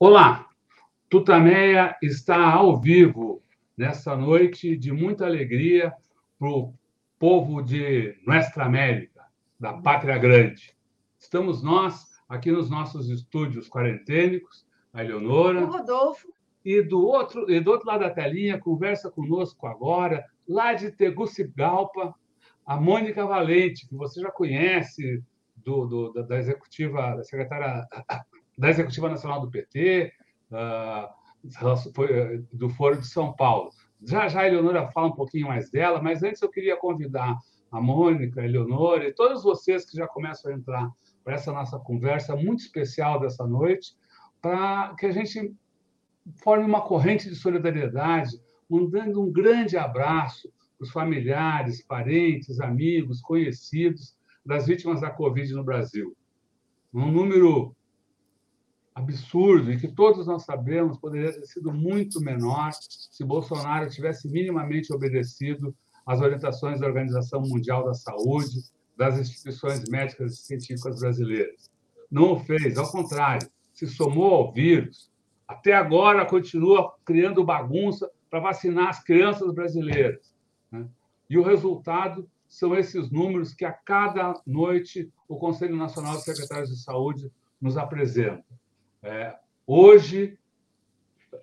Olá, Tutameia está ao vivo nessa noite de muita alegria para o povo de Nuestra América, da Pátria Grande. Estamos nós aqui nos nossos estúdios quarentênicos, a Eleonora. O Rodolfo. E do outro, e do outro lado da telinha, conversa conosco agora, lá de Tegucigalpa, a Mônica Valente, que você já conhece do, do da, da, executiva, da secretária da executiva nacional do PT, do Foro de São Paulo. Já já a Eleonora fala um pouquinho mais dela, mas antes eu queria convidar a Mônica, a Eleonora e todos vocês que já começam a entrar para essa nossa conversa muito especial dessa noite, para que a gente forme uma corrente de solidariedade, mandando um grande abraço para os familiares, parentes, amigos, conhecidos das vítimas da Covid no Brasil. Um número absurdo e que todos nós sabemos poderia ter sido muito menor se Bolsonaro tivesse minimamente obedecido às orientações da Organização Mundial da Saúde, das instituições médicas e científicas brasileiras. Não o fez, ao contrário, se somou ao vírus. Até agora continua criando bagunça para vacinar as crianças brasileiras. Né? E o resultado são esses números que a cada noite o Conselho Nacional de Secretários de Saúde nos apresenta. É, hoje,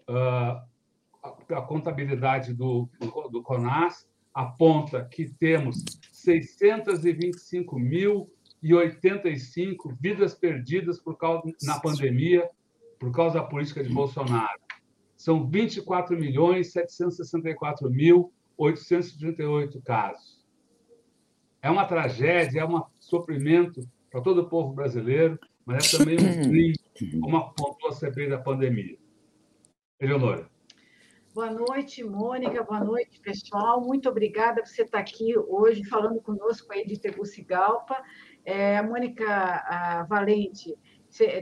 uh, a contabilidade do, do CONAS aponta que temos 625.085 vidas perdidas por causa, na pandemia por causa da política de Bolsonaro. São 24 milhões 764.838 casos. É uma tragédia, é um sofrimento para todo o povo brasileiro, mas é também um crime como apontou a CPI da pandemia. Eleonora. Boa noite, Mônica. Boa noite, pessoal. Muito obrigada por você estar aqui hoje falando conosco aí de Tegucigalpa. É, a Mônica a Valente,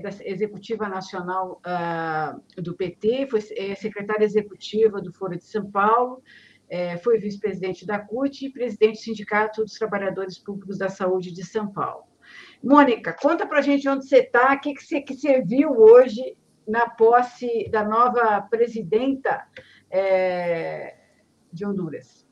da Executiva Nacional uh, do PT, foi é, secretária executiva do Foro de São Paulo, é, foi vice-presidente da CUT e presidente do Sindicato dos Trabalhadores Públicos da Saúde de São Paulo. Mônica, conta para a gente onde você está, o que, que, você, que você viu hoje na posse da nova presidenta é, de Honduras.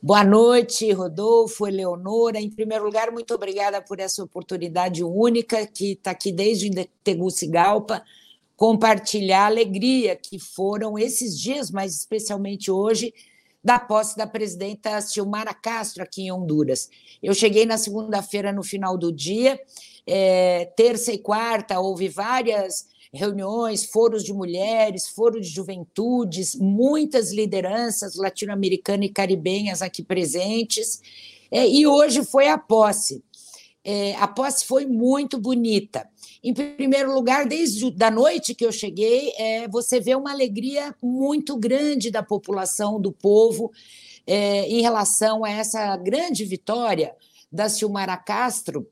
Boa noite, Rodolfo, Eleonora. Em primeiro lugar, muito obrigada por essa oportunidade única que está aqui desde Tegucigalpa, compartilhar a alegria que foram esses dias, mas especialmente hoje, da posse da presidenta Silmara Castro aqui em Honduras. Eu cheguei na segunda-feira no final do dia, é, terça e quarta houve várias reuniões, foros de mulheres, foro de juventudes, muitas lideranças latino-americanas e caribenhas aqui presentes, é, e hoje foi a posse. É, a posse foi muito bonita. Em primeiro lugar, desde da noite que eu cheguei, é, você vê uma alegria muito grande da população, do povo, é, em relação a essa grande vitória da Silmara Castro,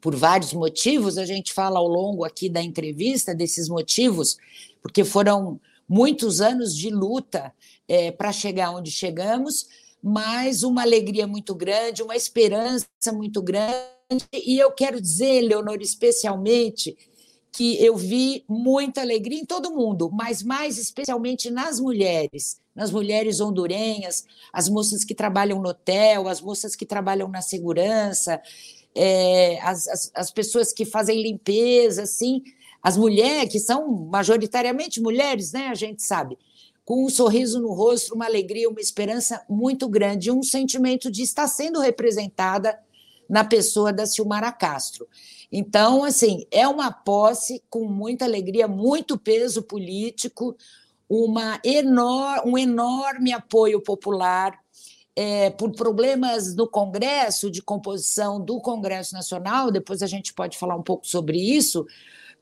por vários motivos, a gente fala ao longo aqui da entrevista desses motivos, porque foram muitos anos de luta é, para chegar onde chegamos, mas uma alegria muito grande, uma esperança muito grande e eu quero dizer, Leonor, especialmente, que eu vi muita alegria em todo mundo, mas mais especialmente nas mulheres, nas mulheres hondurenhas, as moças que trabalham no hotel, as moças que trabalham na segurança, é, as, as, as, pessoas que fazem limpeza, assim, as mulheres, que são majoritariamente mulheres, né, a gente sabe, com um sorriso no rosto, uma alegria, uma esperança muito grande, um sentimento de estar sendo representada na pessoa da Silmara Castro. Então, assim, é uma posse com muita alegria, muito peso político, uma enor um enorme apoio popular. É, por problemas no Congresso, de composição do Congresso Nacional, depois a gente pode falar um pouco sobre isso.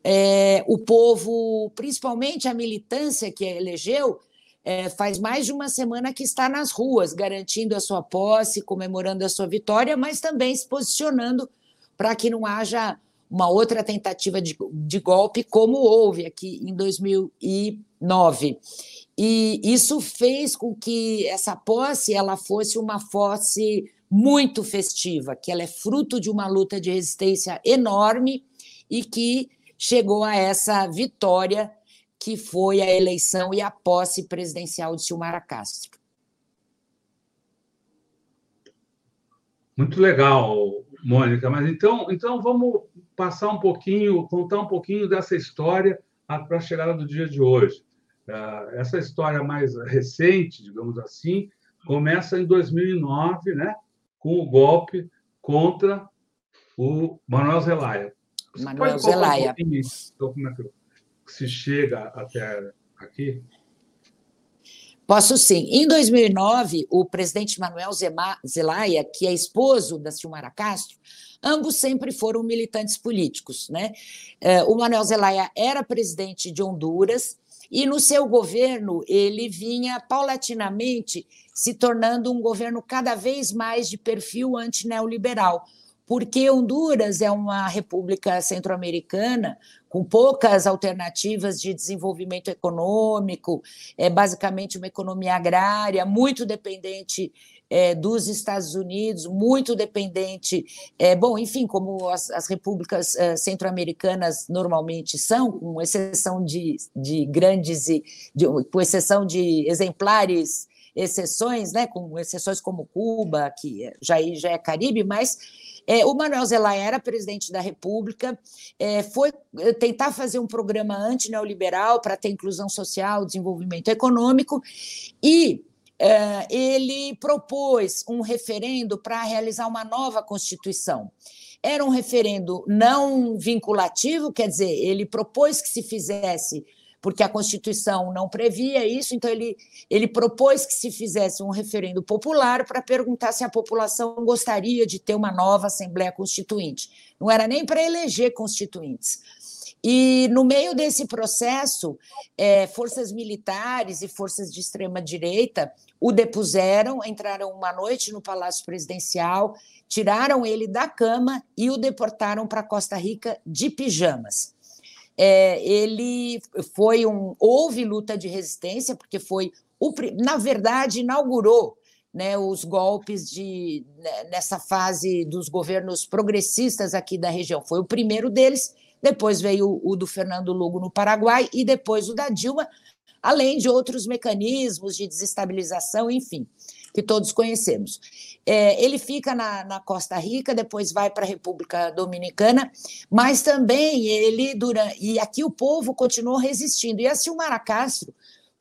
É, o povo, principalmente a militância que elegeu, é, faz mais de uma semana que está nas ruas, garantindo a sua posse, comemorando a sua vitória, mas também se posicionando para que não haja uma outra tentativa de, de golpe, como houve aqui em 2009. E isso fez com que essa posse ela fosse uma posse muito festiva, que ela é fruto de uma luta de resistência enorme e que chegou a essa vitória que foi a eleição e a posse presidencial de Silmara Castro. Muito legal, Mônica. Mas então, então vamos passar um pouquinho, contar um pouquinho dessa história para a chegada do dia de hoje. Ah, essa história mais recente, digamos assim, começa em 2009, né, com o golpe contra o Manuel Zelaya. Manuel Zelaya. Um que se chega até aqui? Posso sim. Em 2009, o presidente Manuel Zelaya, que é esposo da Silmara Castro, ambos sempre foram militantes políticos. Né? É, o Manuel Zelaya era presidente de Honduras e no seu governo ele vinha paulatinamente se tornando um governo cada vez mais de perfil antineoliberal, porque Honduras é uma república centro-americana com poucas alternativas de desenvolvimento econômico, é basicamente uma economia agrária, muito dependente é, dos Estados Unidos, muito dependente, é, bom, enfim, como as, as repúblicas é, centro-americanas normalmente são, com exceção de, de grandes e de, com exceção de exemplares exceções, né, com exceções como Cuba, que já, já é Caribe, mas é, o Manuel Zelaya era presidente da República, é, foi é, tentar fazer um programa antineoliberal para ter inclusão social, desenvolvimento econômico, e é, ele propôs um referendo para realizar uma nova Constituição. Era um referendo não vinculativo, quer dizer, ele propôs que se fizesse porque a Constituição não previa isso, então ele, ele propôs que se fizesse um referendo popular para perguntar se a população gostaria de ter uma nova Assembleia Constituinte. Não era nem para eleger constituintes. E no meio desse processo, é, forças militares e forças de extrema direita o depuseram, entraram uma noite no Palácio Presidencial, tiraram ele da cama e o deportaram para Costa Rica de pijamas é, ele foi um. Houve luta de resistência, porque foi. O, na verdade, inaugurou né, os golpes de, né, nessa fase dos governos progressistas aqui da região. Foi o primeiro deles, depois veio o, o do Fernando Lugo no Paraguai e depois o da Dilma, além de outros mecanismos de desestabilização, enfim que todos conhecemos. É, ele fica na, na, Costa Rica, depois vai para a República Dominicana, mas também ele, durante, e aqui o povo continuou resistindo. E a Silmara Castro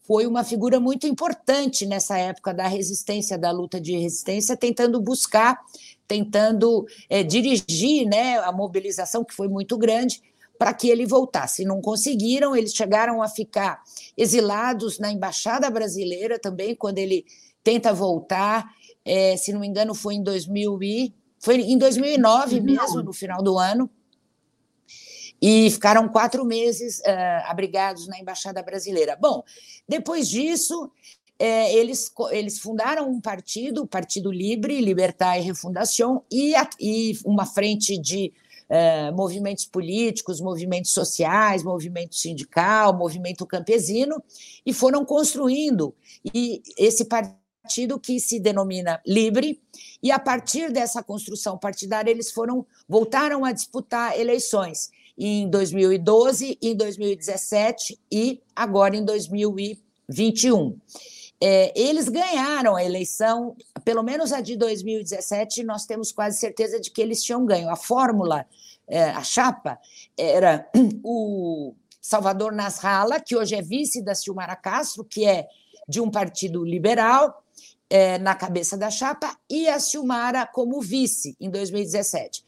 foi uma figura muito importante nessa época da resistência, da luta de resistência, tentando buscar, tentando é, dirigir né, a mobilização, que foi muito grande, para que ele voltasse. Não conseguiram, eles chegaram a ficar exilados na Embaixada Brasileira também, quando ele tenta voltar. É, se não me engano, foi em 2000 e, foi em 2009 mesmo, no final do ano. E ficaram quatro meses uh, abrigados na Embaixada Brasileira. Bom, depois disso, é, eles, eles fundaram um partido, o Partido Libre, Libertar e Refundação, e, a, e uma frente de uh, movimentos políticos, movimentos sociais, movimento sindical, movimento campesino, e foram construindo. E esse partido partido que se denomina Livre, e a partir dessa construção partidária eles foram voltaram a disputar eleições em 2012, em 2017 e agora em 2021. É, eles ganharam a eleição, pelo menos a de 2017, nós temos quase certeza de que eles tinham ganho. A fórmula, é, a chapa, era o Salvador Nasralla, que hoje é vice da Silmara Castro, que é de um partido liberal, é, na cabeça da chapa e a Silmara como vice em 2017.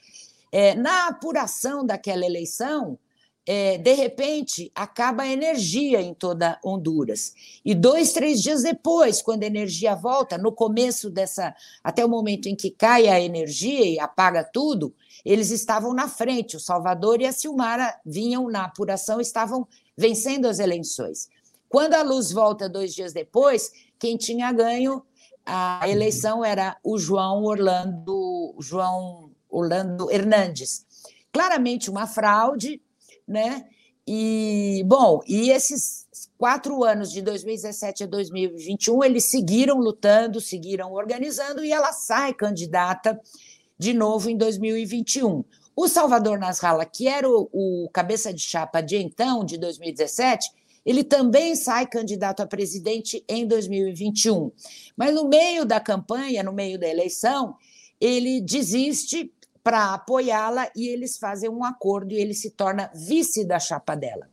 É, na apuração daquela eleição, é, de repente, acaba a energia em toda Honduras. E dois, três dias depois, quando a energia volta, no começo dessa, até o momento em que cai a energia e apaga tudo, eles estavam na frente. O Salvador e a Silmara vinham na apuração, estavam vencendo as eleições. Quando a luz volta dois dias depois, quem tinha ganho a eleição era o João Orlando, João Orlando Hernandes. Claramente uma fraude, né? E, bom, e esses quatro anos, de 2017 a 2021, eles seguiram lutando, seguiram organizando, e ela sai candidata de novo em 2021. O Salvador Nasralla, que era o, o cabeça de chapa de então, de 2017, ele também sai candidato a presidente em 2021. Mas no meio da campanha, no meio da eleição, ele desiste para apoiá-la e eles fazem um acordo e ele se torna vice da chapa dela.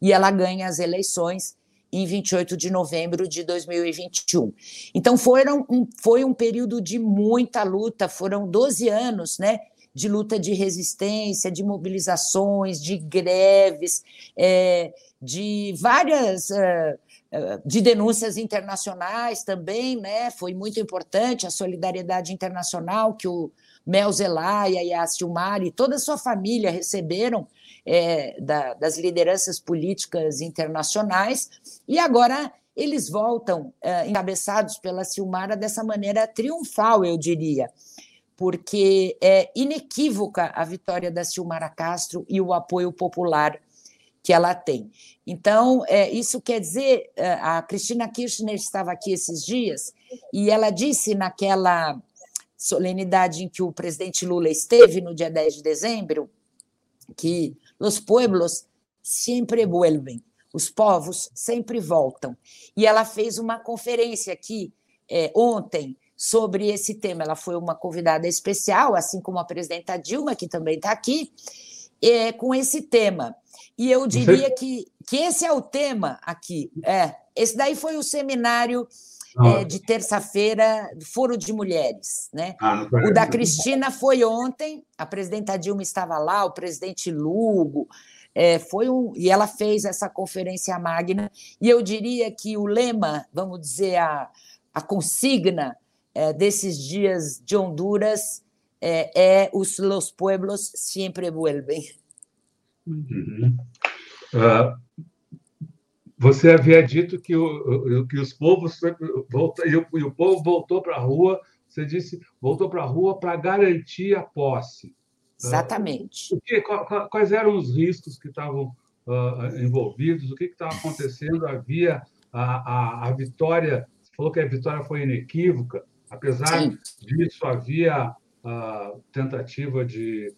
E ela ganha as eleições em 28 de novembro de 2021. Então foram um, foi um período de muita luta, foram 12 anos, né? De luta de resistência, de mobilizações, de greves, é, de várias é, é de denúncias internacionais também, né? Foi muito importante a solidariedade internacional que o Mel Zelaya e a Silmar e toda a sua família receberam é, da, das lideranças políticas internacionais, e agora eles voltam é, encabeçados pela Silmara dessa maneira triunfal, eu diria, porque é inequívoca a vitória da Silmara Castro e o apoio popular que ela tem. Então, é, isso quer dizer, é, a Cristina Kirchner estava aqui esses dias e ela disse naquela solenidade em que o presidente Lula esteve no dia 10 de dezembro, que os pueblos sempre vuelven, os povos sempre voltam. E ela fez uma conferência aqui é, ontem sobre esse tema. Ela foi uma convidada especial, assim como a presidenta Dilma, que também está aqui, é, com esse tema. E eu diria que, que esse é o tema aqui. É, esse daí foi o seminário é, de terça-feira, Foro de Mulheres. Né? Ah, o da Cristina foi ontem, a presidenta Dilma estava lá, o presidente Lugo. É, foi um, e ela fez essa conferência magna, e eu diria que o lema, vamos dizer, a, a consigna é, desses dias de Honduras é, é os los pueblos siempre vuelven. Uhum. Uh, você havia dito que, o, que os povos voltam, e, o, e o povo voltou para a rua, você disse, voltou para a rua para garantir a posse. Exatamente. Uh, que, quais eram os riscos que estavam uh, envolvidos? O que estava acontecendo? Havia a, a, a, vitória, você falou que a vitória foi inequívoca, apesar Sim. disso, havia a tentativa de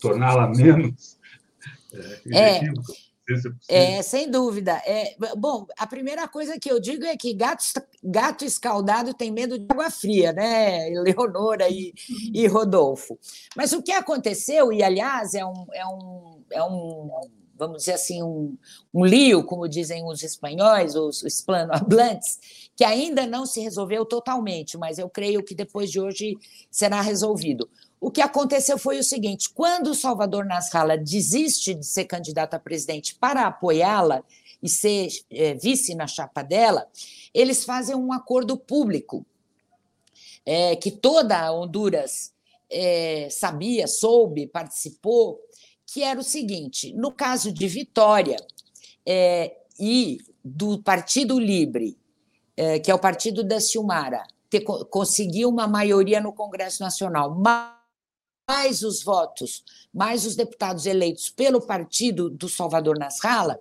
torná-la menos é. É. É, sem dúvida. É, bom, a primeira coisa que eu digo é que gato, gato escaldado tem medo de água fria, né, Leonora e, e Rodolfo. Mas o que aconteceu, e aliás é um, é um, é um vamos dizer assim, um, um lío, como dizem os espanhóis, os hispanohablantes, que ainda não se resolveu totalmente, mas eu creio que depois de hoje será resolvido. O que aconteceu foi o seguinte: quando o Salvador Nasralla desiste de ser candidato a presidente para apoiá-la e ser é, vice na chapa dela, eles fazem um acordo público é, que toda Honduras é, sabia, soube, participou, que era o seguinte: no caso de Vitória é, e do Partido Livre, é, que é o partido da Silmara, ter, conseguir uma maioria no Congresso Nacional, mais os votos, mais os deputados eleitos pelo partido do Salvador Nasralla,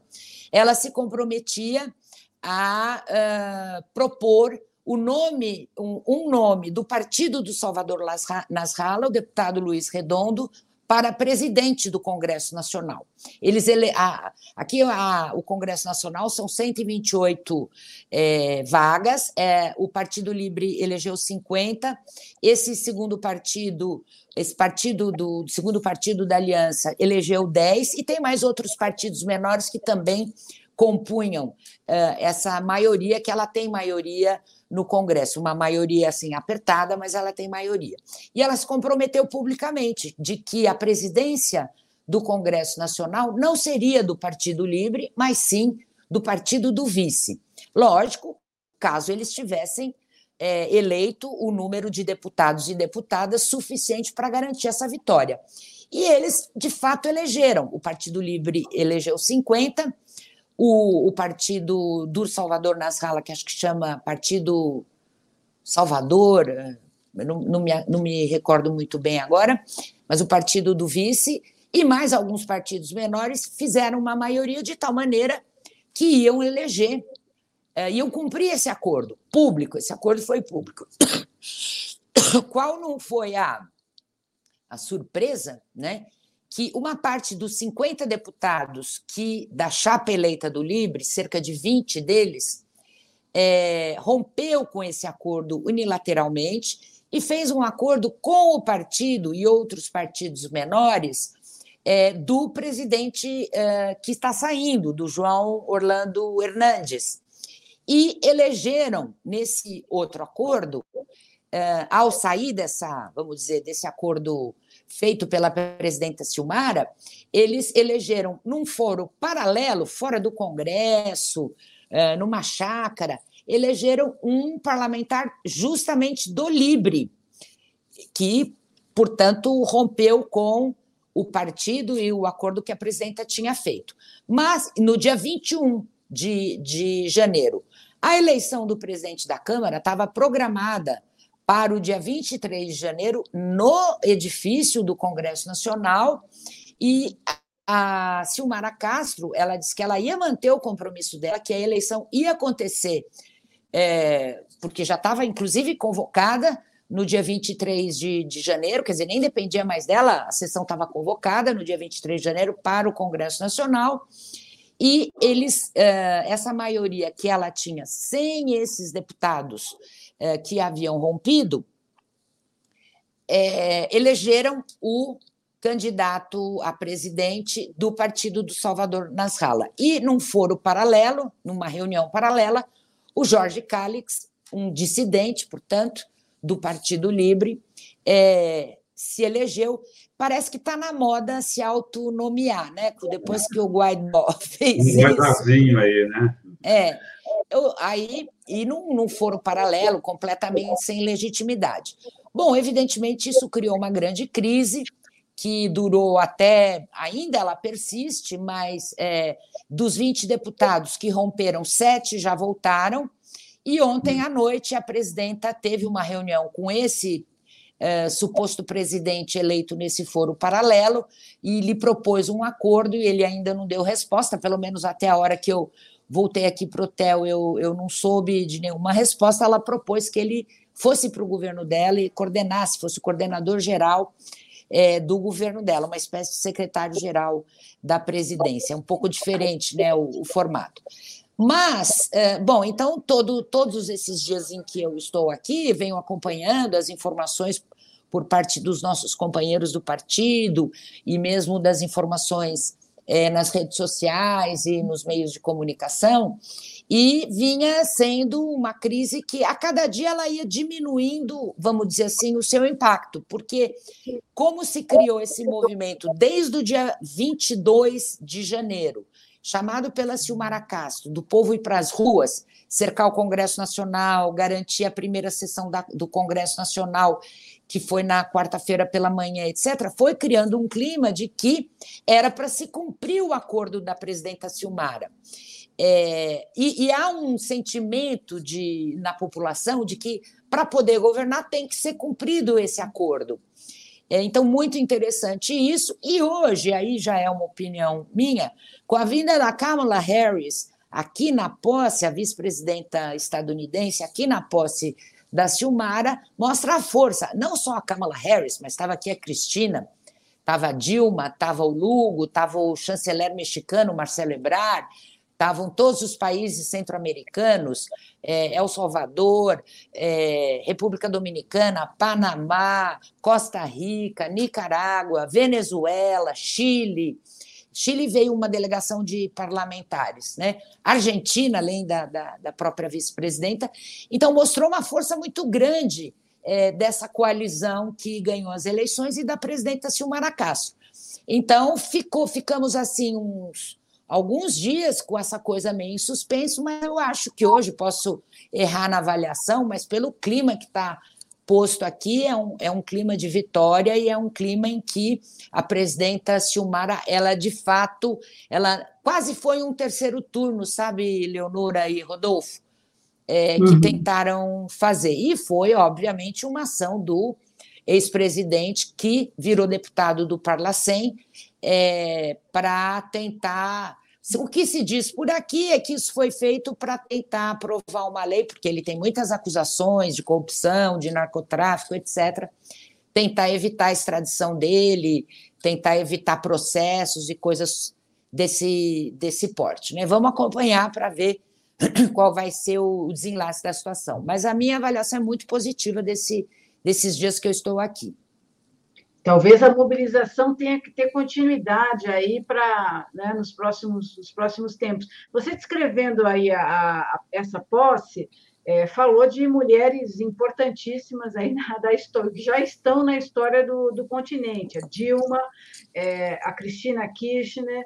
ela se comprometia a uh, propor o nome, um, um, nome do partido do Salvador Nasralla, o deputado Luiz Redondo, para presidente do Congresso Nacional. Eles ele, a, aqui a, o Congresso Nacional são 128 é, vagas, é, o Partido Livre elegeu 50, esse segundo partido, esse partido do segundo partido da Aliança elegeu 10, e tem mais outros partidos menores que também compunham é, essa maioria, que ela tem maioria no Congresso, uma maioria assim apertada, mas ela tem maioria. E ela se comprometeu publicamente de que a presidência do Congresso Nacional não seria do Partido Livre, mas sim do partido do vice. Lógico, caso eles tivessem é, eleito o número de deputados e deputadas suficiente para garantir essa vitória. E eles, de fato, elegeram. O Partido Livre elegeu 50, o, o partido do Salvador Nasralla, que acho que chama Partido Salvador, eh, não, não, me, não me recordo muito bem agora, mas o partido do vice e mais alguns partidos menores fizeram uma maioria de tal maneira que iam eleger, é, iam cumprir esse acordo público. Esse acordo foi público. Qual não foi a, a surpresa, né? Que uma parte dos 50 deputados que da chapa eleita do Libre, cerca de 20 deles, é, rompeu com esse acordo unilateralmente e fez um acordo com o partido e outros partidos menores é, do presidente é, que está saindo, do João Orlando Hernandes. E elegeram, nesse outro acordo, é, ao sair dessa, vamos dizer, desse acordo feito pela presidenta Silmara, eles elegeram num foro paralelo, fora do Congresso, é, numa chácara, elegeram um parlamentar justamente do Libre, que, portanto, rompeu com o partido e o acordo que a presidenta tinha feito. Mas, no dia 21 de, de janeiro, a eleição do presidente da Câmara estava programada para o dia 23 de janeiro no edifício do Congresso Nacional. E a Silmara Castro ela disse que ela ia manter o compromisso dela, que a eleição ia acontecer, é, porque já estava inclusive convocada no dia 23 de, de janeiro, quer dizer, nem dependia mais dela, a sessão estava convocada no dia 23 de janeiro para o Congresso Nacional, e eles, eh, essa maioria que ela tinha, sem esses deputados eh, que haviam rompido, é, elegeram o candidato a presidente do partido do Salvador Nasrallah. E num foro paralelo, numa reunião paralela, o Jorge Calix, um dissidente, portanto, do Partido Livre, é, se elegeu. Parece que está na moda se autonomear, né? Depois que o Guaidó fez um isso. aí, né? É. Eu, aí, e num, foro paralelo, completamente sem legitimidade. Bom, evidentemente, isso criou uma grande crise que durou até. Ainda ela persiste, mas é, dos 20 deputados que romperam, sete já voltaram e ontem à noite a presidenta teve uma reunião com esse eh, suposto presidente eleito nesse foro paralelo e lhe propôs um acordo e ele ainda não deu resposta, pelo menos até a hora que eu voltei aqui para o hotel, eu, eu não soube de nenhuma resposta. Ela propôs que ele fosse para o governo dela e coordenasse, fosse o coordenador geral é, do governo dela, uma espécie de secretário-geral da presidência. É um pouco diferente né, o, o formato. Mas, é, bom, então, todo, todos esses dias em que eu estou aqui, venho acompanhando as informações por parte dos nossos companheiros do partido e mesmo das informações é, nas redes sociais e nos meios de comunicação, e vinha sendo uma crise que a cada dia ela ia diminuindo, vamos dizer assim, o seu impacto, porque como se criou esse movimento desde o dia 22 de janeiro, chamado pela Silmara Castro, do povo ir para as ruas, cercar o Congresso Nacional, garantir a primeira sessão da, do Congresso Nacional, que foi na quarta-feira pela manhã, etc., foi criando um clima de que era para se cumprir o acordo da presidenta Silmara. É, e, e, há um sentimento de, na população de que, para poder governar, tem que ser cumprido esse acordo. É, então, muito interessante isso. E hoje, aí já é uma opinião minha, com a vinda da Kamala Harris aqui na posse, a vice-presidenta estadunidense, aqui na posse da Silmara, mostra a força. Não só a Kamala Harris, mas estava aqui a Cristina, estava a Dilma, estava o Lugo, estava o chanceler mexicano Marcelo Ebrard, estavam todos os países centro-americanos, é, El Salvador, é, República Dominicana, Panamá, Costa Rica, Nicarágua, Venezuela, Chile. Chile veio uma delegação de parlamentares, né? Argentina, além da, da, da própria vice-presidenta. Então, mostrou uma força muito grande é, dessa coalizão que ganhou as eleições e da presidenta Silmara Castro. Então, ficou, ficamos assim uns alguns dias com essa coisa meio em suspenso, mas eu acho que hoje posso errar na avaliação, mas pelo clima que está posto aqui, é um, é um clima de vitória e é um clima em que a presidenta Silmara, ela de fato, ela quase foi um terceiro turno, sabe, Leonora e Rodolfo, é, que uhum. tentaram fazer. E foi, obviamente, uma ação do ex-presidente que virou deputado do Parlacem é, para tentar o que se diz por aqui é que isso foi feito para tentar aprovar uma lei, porque ele tem muitas acusações de corrupção, de narcotráfico, etc. Tentar evitar a extradição dele, tentar evitar processos e coisas desse, desse porte. Né? Vamos acompanhar para ver qual vai ser o desenlace da situação. Mas a minha avaliação é muito positiva desse, desses dias que eu estou aqui. Talvez a mobilização tenha que ter continuidade aí para né, nos próximos nos próximos tempos. Você descrevendo aí a, a essa posse, é, falou de mulheres importantíssimas aí na, da história, que já estão na história do, do continente, a Dilma, é, a Cristina Kirchner,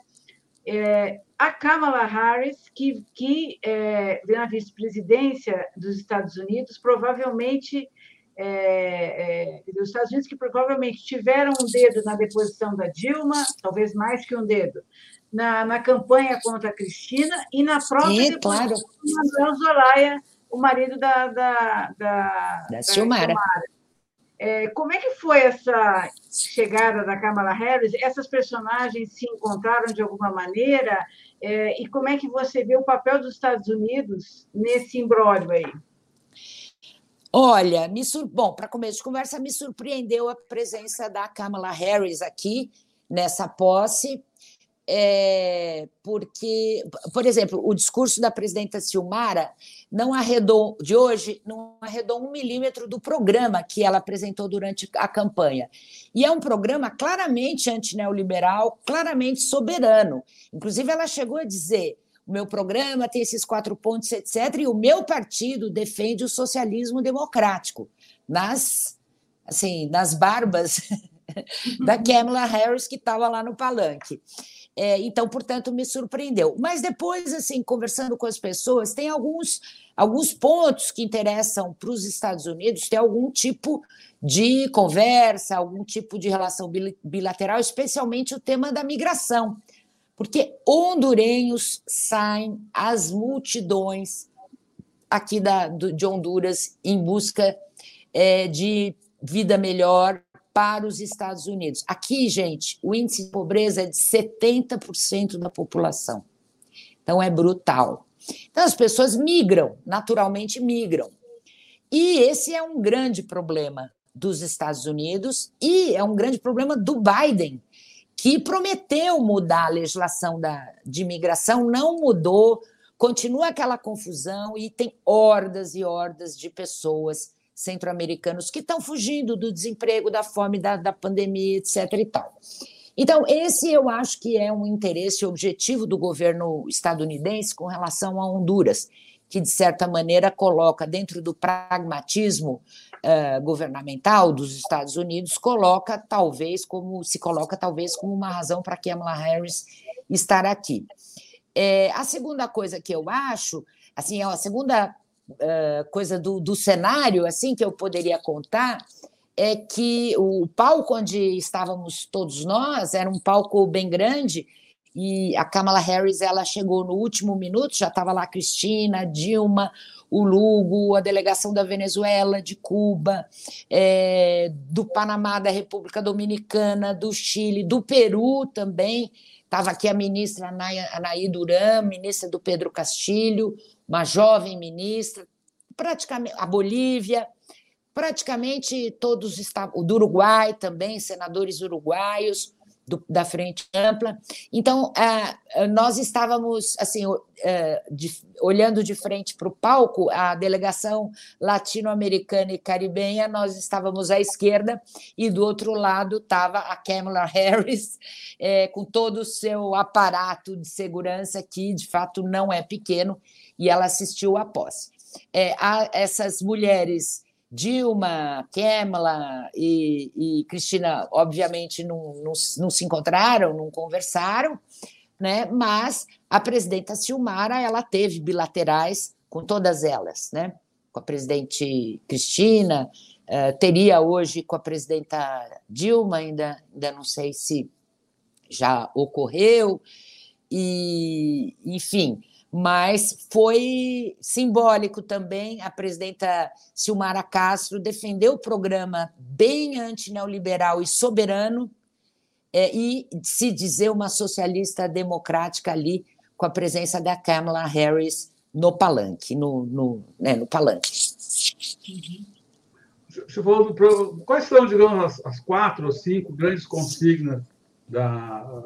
é, a Kamala Harris, que, que é, na vice-presidência dos Estados Unidos, provavelmente é, é, dos Estados Unidos que provavelmente tiveram um dedo na deposição da Dilma, talvez mais que um dedo, na, na campanha contra a Cristina e na própria Sim, claro. do Manuel Zolaia, o marido da, da, da, da Silmara. É, como é que foi essa chegada da Kamala Harris? Essas personagens se encontraram de alguma maneira? É, e como é que você vê o papel dos Estados Unidos nesse imbróglio aí? Olha, me sur... bom, para começo de conversa, me surpreendeu a presença da Kamala Harris aqui nessa posse, é... porque, por exemplo, o discurso da presidenta Silmara não arredou de hoje, não arredou um milímetro do programa que ela apresentou durante a campanha. E é um programa claramente antineoliberal, claramente soberano. Inclusive, ela chegou a dizer o meu programa tem esses quatro pontos, etc. E o meu partido defende o socialismo democrático nas, assim, nas barbas da Kamala Harris, que estava lá no palanque. É, então, portanto, me surpreendeu. Mas depois, assim, conversando com as pessoas, tem alguns, alguns pontos que interessam para os Estados Unidos, tem algum tipo de conversa, algum tipo de relação bilateral, especialmente o tema da migração porque hondurenhos saem às multidões aqui da, de Honduras em busca é, de vida melhor para os Estados Unidos. Aqui, gente, o índice de pobreza é de 70% da população. Então, é brutal. Então, as pessoas migram, naturalmente migram. E esse é um grande problema dos Estados Unidos e é um grande problema do Biden, que prometeu mudar a legislação da, de imigração, não mudou, continua aquela confusão e tem hordas e hordas de pessoas centro-americanos que estão fugindo do desemprego, da fome, da, da pandemia, etc. e tal. Então, esse eu acho que é um interesse objetivo do governo estadunidense com relação a Honduras, que, de certa maneira, coloca dentro do pragmatismo uh, governamental dos Estados Unidos coloca talvez como se coloca talvez como uma razão para Kamala Harris estar aqui. É, a segunda coisa que eu acho, assim, a segunda uh, coisa do, do cenário assim que eu poderia contar é que o palco onde estávamos todos nós era um palco bem grande e a Kamala Harris ela chegou no último minuto, já estava lá Cristina, Dilma, o Lugo, a delegação da Venezuela, de Cuba, é, do Panamá, da República Dominicana, do Chile, do Peru também. Estava aqui a ministra Anaí Duran, ministra do Pedro Castilho, uma jovem ministra, praticamente a Bolívia, praticamente todos estavam, o do Uruguai também, senadores uruguaios, do, da frente ampla. Então, nós estávamos assim uh, de, olhando de frente para o palco, a delegação latino-americana e caribenha, nós estávamos à esquerda e do outro lado estava a Kamala Harris é, com todo o seu aparato de segurança que de fato não é pequeno e ela assistiu à posse. É, essas mulheres Dilma, Kamala e, e Cristina, obviamente, não, não, não, se encontraram, não conversaram, né? mas a presidenta Silmara ela teve bilaterais com todas elas, né? com a presidente Cristina, uh, teria hoje com a presidenta Dilma, ainda, ainda não sei se já ocorreu, e, enfim mas foi simbólico também a presidenta Silmara Castro defender o programa bem antineoliberal e soberano é, e se dizer uma socialista democrática ali com a presença da Kamala Harris no palanque, no, no, né, no palanque. Você falou do, quais são, digamos, as, as quatro ou cinco grandes consignas da,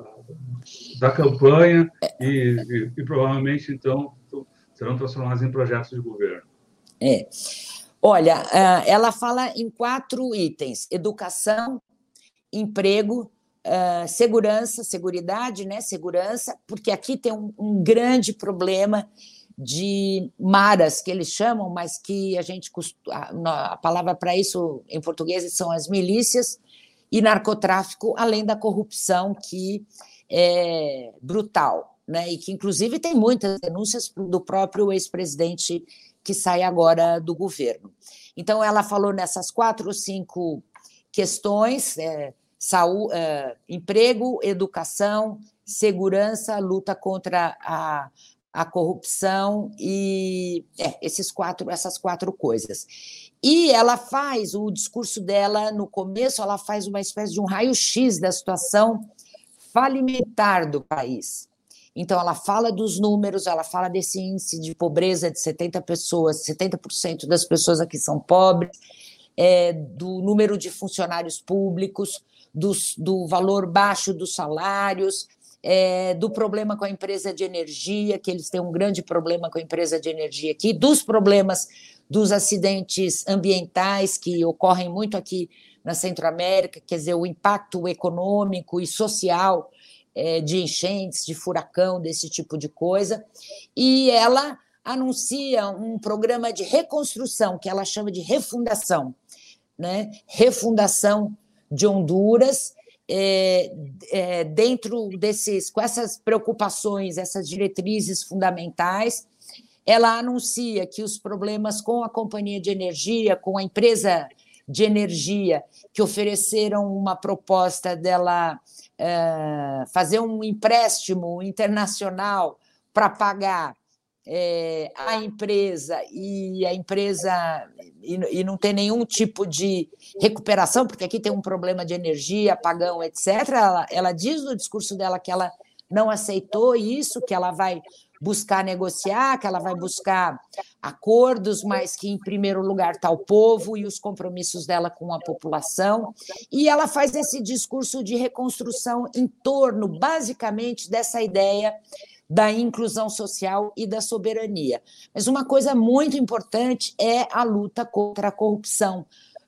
da campanha e, e, e provavelmente, então, serão transformados em projetos de governo. É. Olha, ah, ela fala em quatro itens: educação, emprego, ah, segurança, seguridade, né? Segurança, porque aqui tem um, um, grande problema de maras, que eles chamam, mas que a gente a palavra para isso em português são as milícias e narcotráfico, além da corrupção que é brutal, né? E que inclusive tem muitas denúncias do próprio ex-presidente que sai agora do governo. Então, ela falou nessas quatro ou cinco questões: é, saúde, é, emprego, educação, segurança, luta contra a, a corrupção e é, esses quatro, essas quatro coisas. E ela faz o discurso dela no começo, ela faz uma espécie de um raio-x da situação falimentar do país. Então, ela fala dos números, ela fala desse índice de pobreza de 70 pessoas, 70% das pessoas aqui são pobres, é, do número de funcionários públicos, dos, do valor baixo dos salários, é, do problema com a empresa de energia, que eles têm um grande problema com a empresa de energia aqui, dos problemas dos acidentes ambientais que ocorrem muito aqui na Centro-América, quer dizer, o impacto econômico e social é, de enchentes, de furacão, desse tipo de coisa. E ela anuncia um programa de reconstrução, que ela chama de refundação, né? refundação de Honduras, é, é, dentro desses, com essas preocupações, essas diretrizes fundamentais, ela anuncia que os problemas com a companhia de energia, com a empresa de energia, que ofereceram uma proposta dela é, fazer um empréstimo internacional para pagar é, a empresa e a empresa e, e, não ter nenhum tipo de recuperação, porque aqui tem um problema de energia, apagão, etc. Ela, ela diz no discurso dela que ela não aceitou isso, que ela vai buscar negociar, que ela vai buscar acordos, mas que, em primeiro lugar, está o povo e os compromissos dela com a população. E ela faz esse discurso de reconstrução em torno, basicamente, dessa ideia da inclusão social e da soberania. Mas uma coisa muito importante é a luta contra a corrupção,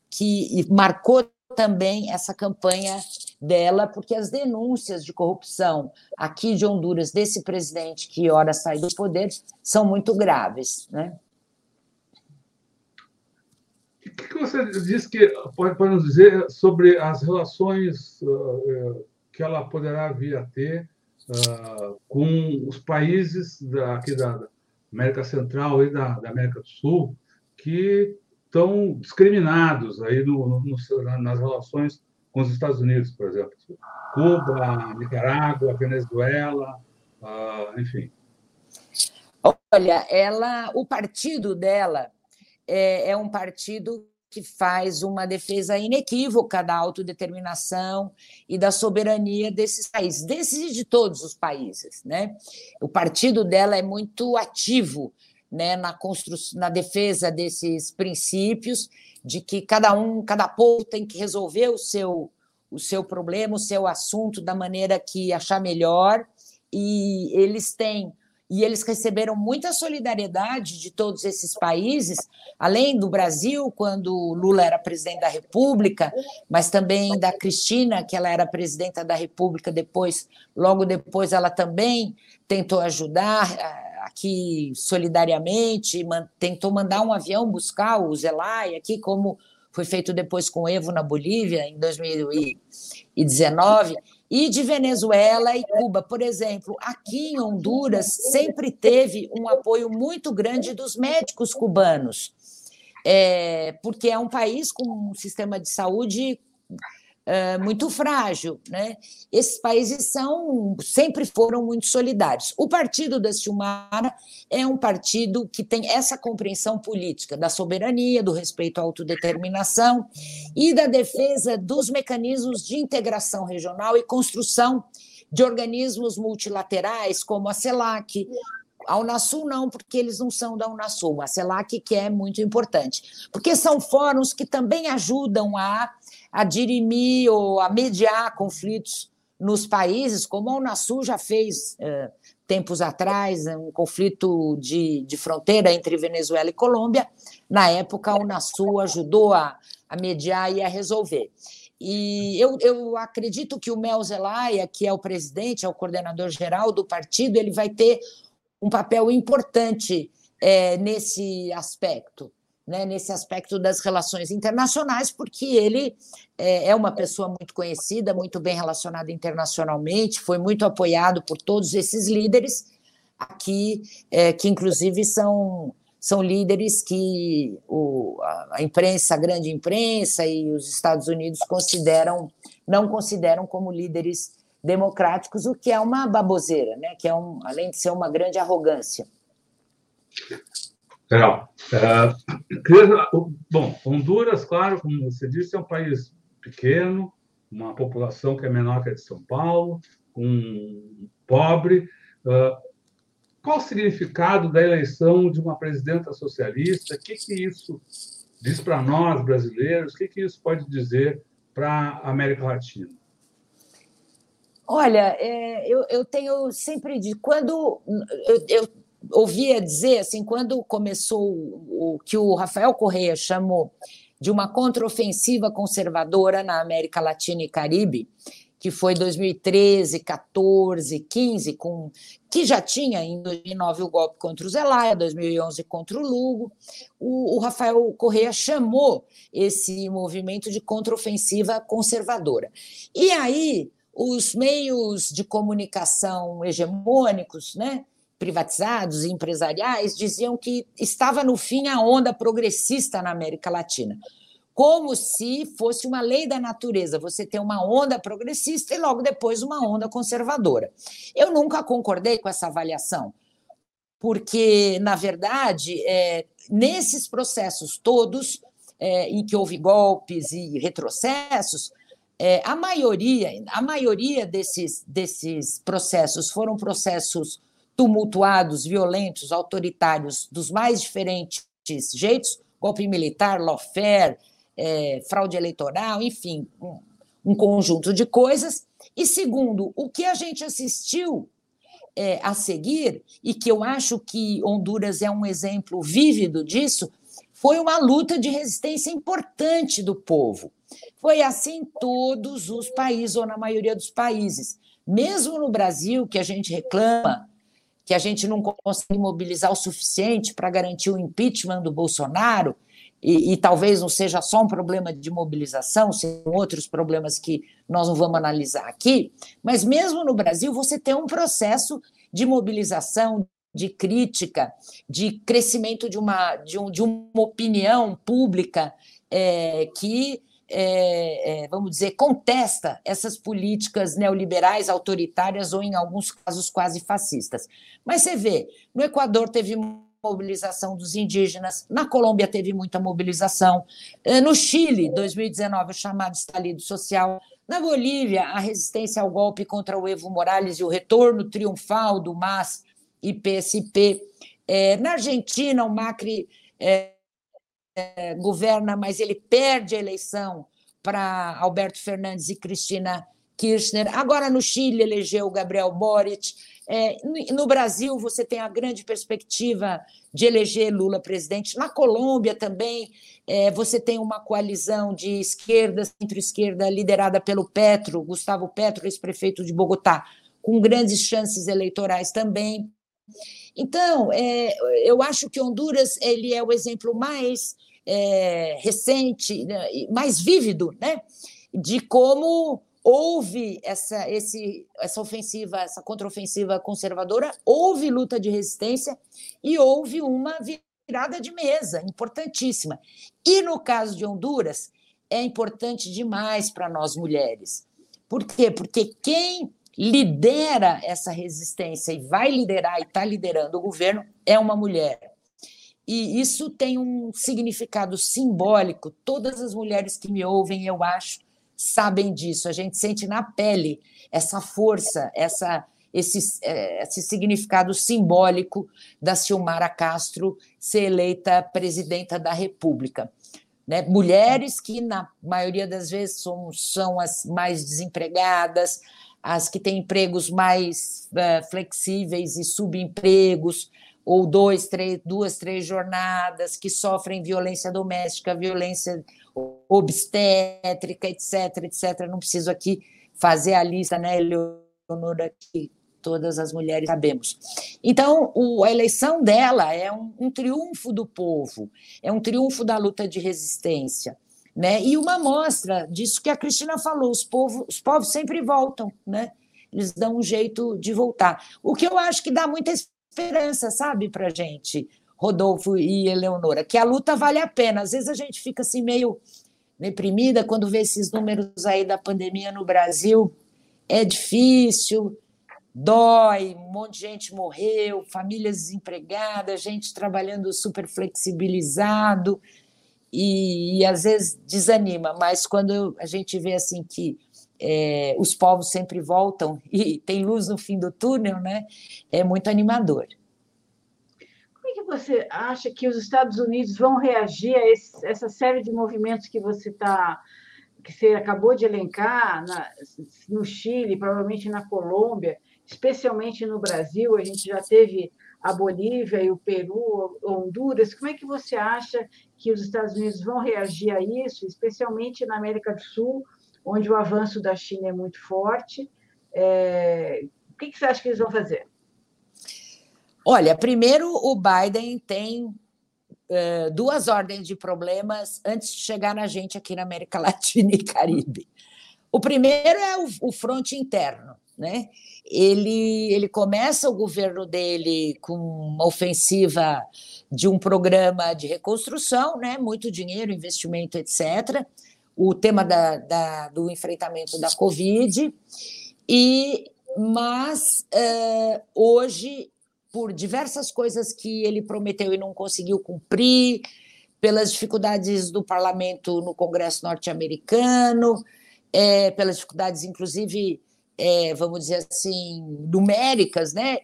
que marcou também essa campanha dela, porque as denúncias de corrupção aqui de Honduras, desse presidente que ora sai do poder, são muito graves. Né? O que você diz que pode, pode nos dizer sobre as relações uh, que ela poderá vir a ter uh, com os países da, aqui da América Central e da, da América do Sul que estão discriminados aí no, no, nas relações com os Estados Unidos, por exemplo. Cuba, Nicarágua, Venezuela, uh, enfim. Olha, ela, o partido dela é, é um partido que faz uma defesa inequívoca da autodeterminação e da soberania desses países, desses de todos os países. Né? O partido dela é muito ativo né, na, na defesa desses princípios de que cada um, cada povo tem que resolver o seu, o seu problema, o seu assunto da maneira que achar melhor, e eles têm e eles receberam muita solidariedade de todos esses países, além do Brasil, quando Lula era presidente da República, mas também da Cristina, que ela era presidenta da República depois, logo depois ela também tentou ajudar eh, aqui solidariamente, tentou mandar um avião buscar o Zelay aqui, como foi feito depois com o Evo na Bolívia em 2019 e de Venezuela e Cuba. Por exemplo, aqui em Honduras sempre teve um apoio muito grande dos médicos cubanos, é, porque é um país com um sistema de saúde muito frágil. Né? Esses países são sempre foram muito solidários. O partido da Silmara é um partido que tem essa compreensão política da soberania, do respeito à autodeterminação e da defesa dos mecanismos de integração regional e construção de organismos multilaterais, como a CELAC, a Unasul não, porque eles não são da Unasul, a CELAC que é muito importante, porque são fóruns que também ajudam a a dirimir ou a mediar conflitos nos países, como a Unasul já fez é, tempos atrás, um conflito de, de fronteira entre Venezuela e Colômbia. Na época, a Unasul ajudou a, a mediar e a resolver. E eu, eu acredito que o Mel Zelaya, que é o presidente, é o coordenador geral do partido, ele vai ter um papel importante é, nesse aspecto né, nesse aspecto das relações internacionais, porque ele é, é uma pessoa muito conhecida, muito bem relacionada internacionalmente, foi muito apoiado por todos esses líderes aqui, é, que inclusive são, são líderes que o, a imprensa, a grande imprensa e os Estados Unidos consideram, não consideram como líderes democráticos, o que é uma baboseira, né? que é um, além de ser uma grande arrogância. Legal. É, bom, Honduras, claro, como você disse, é um país pequeno, uma população que é menor que a de São Paulo, um pobre. É, qual o significado da eleição de uma presidenta socialista? O que, que isso diz para nós, brasileiros? O que, que isso pode dizer para a América Latina? Olha, é, eu, eu tenho sempre de quando eu, eu ouvia dizer, assim, quando começou o que o Rafael Correia chamou de uma contraofensiva conservadora na América Latina e Caribe, que foi 2013, 14, 15, com que já tinha em 2009 o golpe contra o Zelaya, 2011 contra o Lugo. O, o Rafael Correia chamou esse movimento de contraofensiva conservadora. E aí os meios de comunicação hegemônicos, né, privatizados e empresariais diziam que estava no fim a onda progressista na América Latina. Como se fosse uma lei da natureza, você ter uma onda progressista e logo depois uma onda conservadora. Eu nunca concordei com essa avaliação, porque, na verdade, é, nesses processos todos, é, em que houve golpes e retrocessos, é, a maioria, a maioria desses, desses processos foram processos tumultuados, violentos, autoritários, dos mais diferentes jeitos golpe militar, lawfare, é, fraude eleitoral, enfim, um, um, conjunto de coisas. E segundo, o que a gente assistiu é, a seguir, e que eu acho que Honduras é um exemplo vívido disso, foi uma luta de resistência importante do povo. Foi assim em todos os países, ou na maioria dos países. Mesmo no Brasil, que a gente reclama que a gente não consegue mobilizar o suficiente para garantir o impeachment do Bolsonaro, e, e, talvez não seja só um problema de mobilização, sejam outros problemas que nós não vamos analisar aqui, mas mesmo no Brasil você tem um processo de mobilização, de crítica, de crescimento de uma, de um, de uma opinião pública é, que é, é, vamos dizer, contesta essas políticas neoliberais, autoritárias ou, em alguns casos, quase fascistas. Mas você vê, no Equador teve mobilização dos indígenas, na Colômbia teve muita mobilização, é, no Chile, 2019, o chamado estalido social, na Bolívia, a resistência ao golpe contra o Evo Morales e o retorno triunfal do MAS e PSP. É, na Argentina, o Macri é, governa, mas ele perde a eleição para Alberto Fernandes e Cristina Kirchner. Agora, no Chile, elegeu Gabriel Boric. É, no Brasil, você tem a grande perspectiva de eleger Lula presidente. Na Colômbia também, é, você tem uma coalizão de esquerda, centro-esquerda, liderada pelo Petro, Gustavo Petro, ex-prefeito de Bogotá, com grandes chances eleitorais também. Então, é, eu acho que Honduras ele é o exemplo mais é, recente, né, mais vívido, né, de como houve essa, esse, essa ofensiva, essa contraofensiva conservadora, houve luta de resistência e houve uma virada de mesa importantíssima. E no caso de Honduras, é importante demais para nós mulheres. Por quê? Porque quem lidera essa resistência e vai liderar e está liderando o governo é uma mulher. E isso tem um significado simbólico. Todas as mulheres que me ouvem, eu acho, sabem disso. A gente sente na pele essa força, essa, esse, é, esse significado simbólico da Silmara Castro ser eleita presidenta da República. Né? Mulheres que, na maioria das vezes, são, são as mais desempregadas, as que têm empregos mais uh, flexíveis e subempregos, ou dois, três, duas, três jornadas, que sofrem violência doméstica, violência obstétrica, etc, etc. Não preciso aqui fazer a lista, né, Eleonora, que todas as mulheres sabemos. Então, o, a eleição dela é um, um triunfo do povo, é um triunfo da luta de resistência. Né? E uma mostra disso que a Cristina falou: os, povo, os povos sempre voltam, né? eles dão um jeito de voltar. O que eu acho que dá muita esperança, sabe, para gente, Rodolfo e Eleonora, que a luta vale a pena. Às vezes a gente fica assim meio deprimida quando vê esses números aí da pandemia no Brasil. É difícil, dói, um monte de gente morreu, famílias desempregadas, gente trabalhando super flexibilizado e, e às vezes desanima, mas quando a gente vê assim que é, os povos sempre voltam e tem luz no fim do túnel, né? É muito animador. Como é que você acha que os Estados Unidos vão reagir a esse, essa série de movimentos que você está que você acabou de elencar na, no Chile, provavelmente na Colômbia, especialmente no Brasil, a gente já teve a Bolívia e o Peru, Honduras. Como é que você acha que os Estados Unidos vão reagir a isso, especialmente na América do Sul, onde o avanço da China é muito forte? É... O que você acha que eles vão fazer? Olha, primeiro o Biden tem é, duas ordens de problemas antes de chegar na gente aqui na América Latina e Caribe. O primeiro é o, o fronte interno. Né? Ele, ele começa o governo dele com uma ofensiva de um programa de reconstrução, né? muito dinheiro, investimento, etc. O tema da, da do enfrentamento da Covid. E, mas uh, hoje, por diversas coisas que ele prometeu e não conseguiu cumprir, pelas dificuldades do parlamento no Congresso norte-americano, é, pelas dificuldades, inclusive, é, vamos dizer assim, numéricas, né?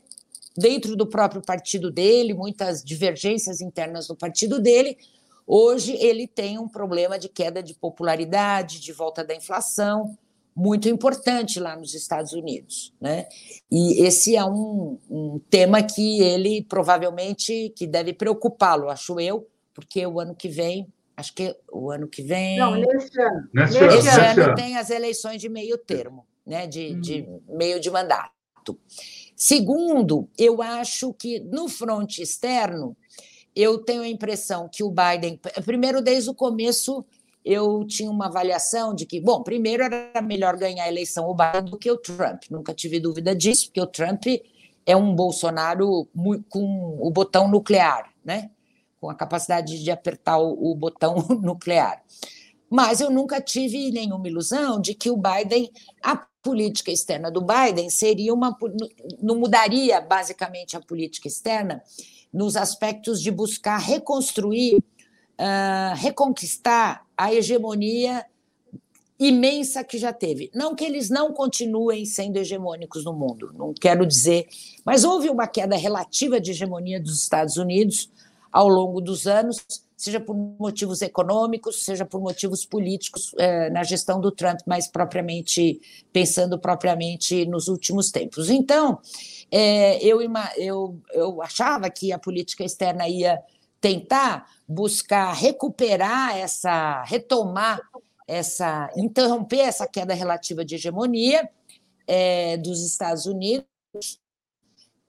Dentro do próprio partido dele, muitas divergências internas no partido dele. Hoje ele tem um problema de queda de popularidade, de volta da inflação, muito importante lá nos Estados Unidos, né? E esse é um, um tema que ele provavelmente que deve preocupá-lo, acho eu, porque o ano que vem acho que o ano que vem. Não, nesse ano. Nesse, nesse ano, ano tem as eleições de meio termo né, de, uhum. de meio de mandato. Segundo, eu acho que no fronte externo, eu tenho a impressão que o Biden, primeiro, desde o começo, eu tinha uma avaliação de que, bom, primeiro era melhor ganhar a eleição o Biden do que o Trump, nunca tive dúvida disso, porque o Trump é um Bolsonaro com o botão nuclear, né? com a capacidade de apertar o, o botão nuclear. Mas eu nunca tive nenhuma ilusão de que o Biden, política externa do Biden seria uma. não mudaria basicamente a política externa nos aspectos de buscar reconstruir, uh, reconquistar a hegemonia imensa que já teve. Não que eles não continuem sendo hegemônicos no mundo, não quero dizer, mas houve uma queda relativa de hegemonia dos Estados Unidos ao longo dos anos seja por motivos econômicos, seja por motivos políticos é, na gestão do Trump, mais propriamente pensando propriamente nos últimos tempos. Então, é, eu, eu, eu achava que a política externa ia tentar buscar recuperar essa, retomar essa, interromper essa queda relativa de hegemonia é, dos Estados Unidos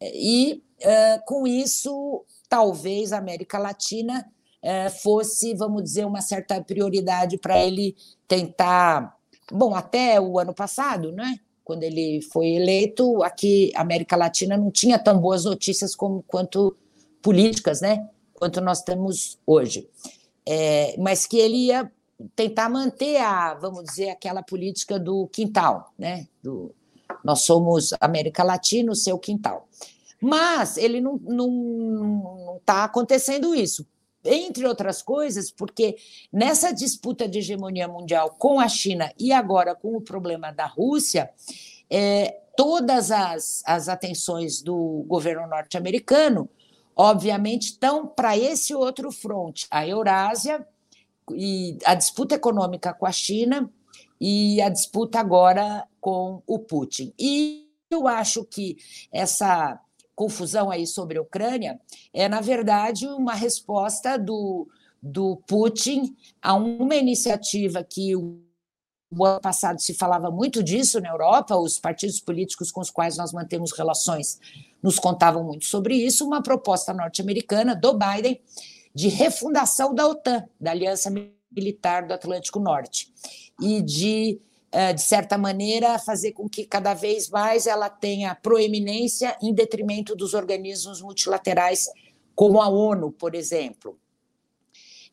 e, é, com isso, talvez a América Latina é, fosse, vamos dizer, uma certa prioridade para ele tentar. Bom, até o ano passado, né? Quando ele foi eleito, aqui a América Latina não tinha tão boas notícias como quanto políticas, né? Quanto nós temos hoje. É, mas que ele ia tentar manter a, vamos dizer, aquela política do quintal, né? Do, nós somos América Latina, o seu quintal. Mas ele não está não, não tá acontecendo isso entre outras coisas, porque nessa disputa de hegemonia mundial com a China e agora com o problema da Rússia, é, todas as, as atenções do governo norte-americano, obviamente, estão para esse outro fronte, a Eurásia e a disputa econômica com a China e a disputa agora com o Putin. E eu acho que essa confusão aí sobre a Ucrânia é, na verdade, uma resposta do, do Putin a uma iniciativa que o o ano passado se falava muito disso na Europa, os partidos políticos com os quais nós mantemos relações nos contavam muito sobre isso, uma proposta norte-americana do Biden de refundação da OTAN, da Aliança Militar do Atlântico Norte, e de, de certa maneira, fazer com que cada vez mais ela tenha proeminência em detrimento dos organismos multilaterais, como a ONU, por exemplo.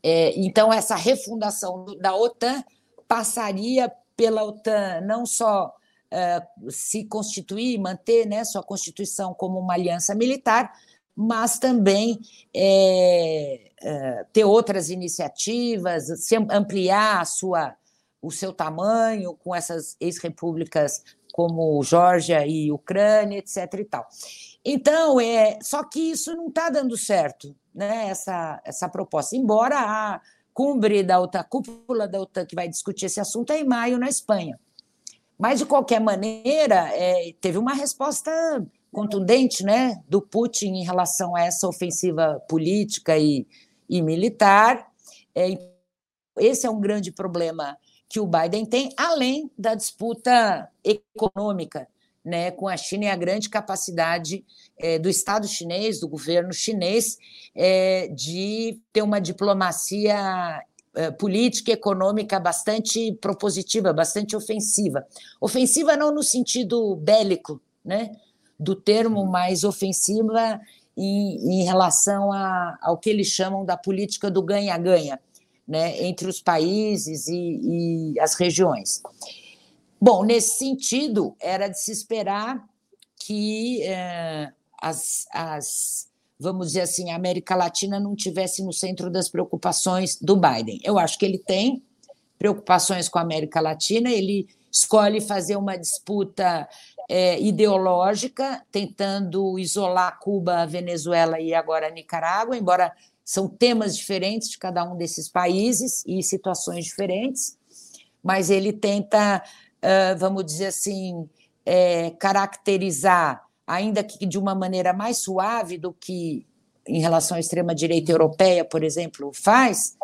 É, então, essa refundação da OTAN passaria pela OTAN não só uh, se constituir, manter né, sua constituição como uma aliança militar, mas também é, é, ter outras iniciativas, ampliar a sua, o seu tamanho com essas ex-repúblicas como Geórgia e Ucrânia, etc. E tal. Então, é, só que isso não está dando certo, né, essa, essa proposta, embora a cumbre da OTAN, cúpula da OTAN que vai discutir esse assunto é em maio na Espanha. Mas, de qualquer maneira, é, teve uma resposta contundente né, do Putin em relação a essa ofensiva política e, e militar. É, esse é um grande problema que o Biden tem, além da disputa econômica né, com a China e a grande capacidade é, do Estado chinês, do governo chinês, é, de ter uma diplomacia é, política e econômica bastante propositiva, bastante ofensiva. Ofensiva não no sentido bélico, né, do termo, mas ofensiva em, em relação a, ao que eles chamam da política do ganha-ganha, né, entre os países e, e as regiões. Bom, nesse sentido, era de se esperar que é, as, as, vamos dizer assim, a América Latina não tivesse no centro das preocupações do Biden. Eu acho que ele tem preocupações com a América Latina, ele escolhe fazer uma disputa é, ideológica, tentando isolar Cuba, Venezuela e agora Nicarágua, embora são temas diferentes de cada um desses países e situações diferentes, mas ele tenta vamos dizer assim, é, caracterizar, ainda que de uma maneira mais suave do que em relação à extrema-direita europeia, por exemplo, faz,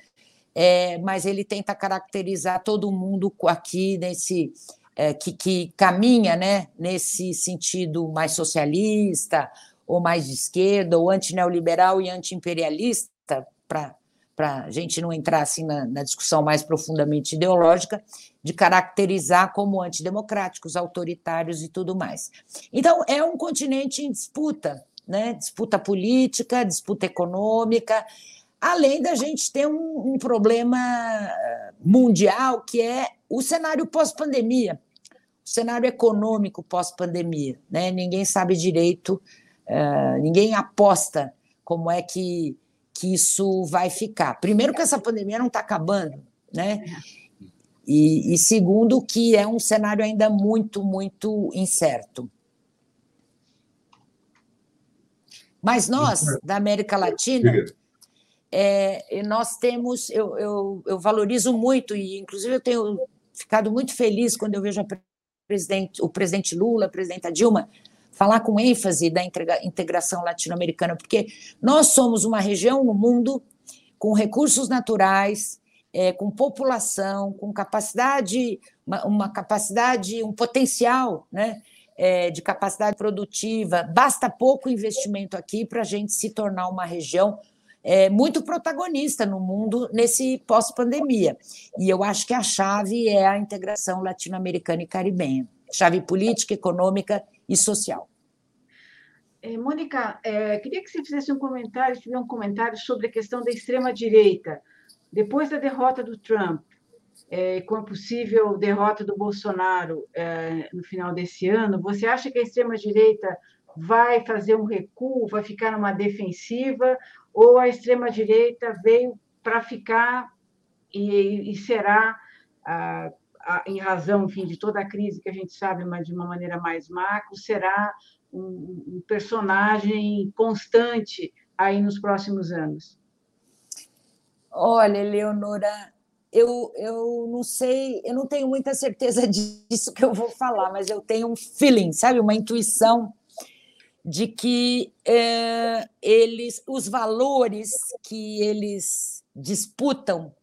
é, mas ele tenta caracterizar todo mundo aqui nesse. É, que, que caminha né, nesse sentido mais socialista, ou mais de esquerda, ou antineoliberal e antiimperialista, para a gente não entrar assim na, na, discussão mais profundamente ideológica, de caracterizar como antidemocráticos, autoritários e tudo mais. Então, é um continente em disputa, né? disputa política, disputa econômica, além da gente ter um, um problema eh, mundial que é o cenário pós-pandemia, o cenário econômico pós-pandemia. Né? Ninguém sabe direito, uh, ninguém aposta como é que que isso vai ficar. Primeiro, que essa pandemia não está acabando, né? E, e, segundo, que é um cenário ainda muito, muito incerto. Mas nós, da América Latina, é, nós temos, eu, eu, eu, valorizo muito, e inclusive eu tenho ficado muito feliz quando eu vejo presidente, o presidente Lula, a presidenta Dilma, falar com ênfase da integração latino-americana, porque nós somos uma região no mundo com recursos naturais, é, com população, com capacidade, uma, uma capacidade, um potencial, né? É, de capacidade produtiva, basta pouco investimento aqui para a gente se tornar uma região é, muito protagonista no mundo nesse pós-pandemia. E eu acho que a chave é a integração latino-americana e caribenha chave política, econômica e social. É, Mônica, é, queria que você fizesse um comentário, tiver um comentário sobre a questão da extrema-direita. Depois da derrota do Trump, é, com a possível derrota do Bolsonaro é, no final desse ano, você acha que a extrema-direita vai fazer um recuo, vai ficar numa defensiva, ou a extrema-direita veio para ficar e, e será, em razão enfim, de toda a crise que a gente sabe, mas de uma maneira mais macro, será um, um personagem constante aí nos próximos anos? Olha, Leonora, eu, eu não sei, eu não tenho muita certeza disso que eu vou falar, mas eu tenho um feeling, sabe, uma intuição de que é, eles, os valores que eles disputam,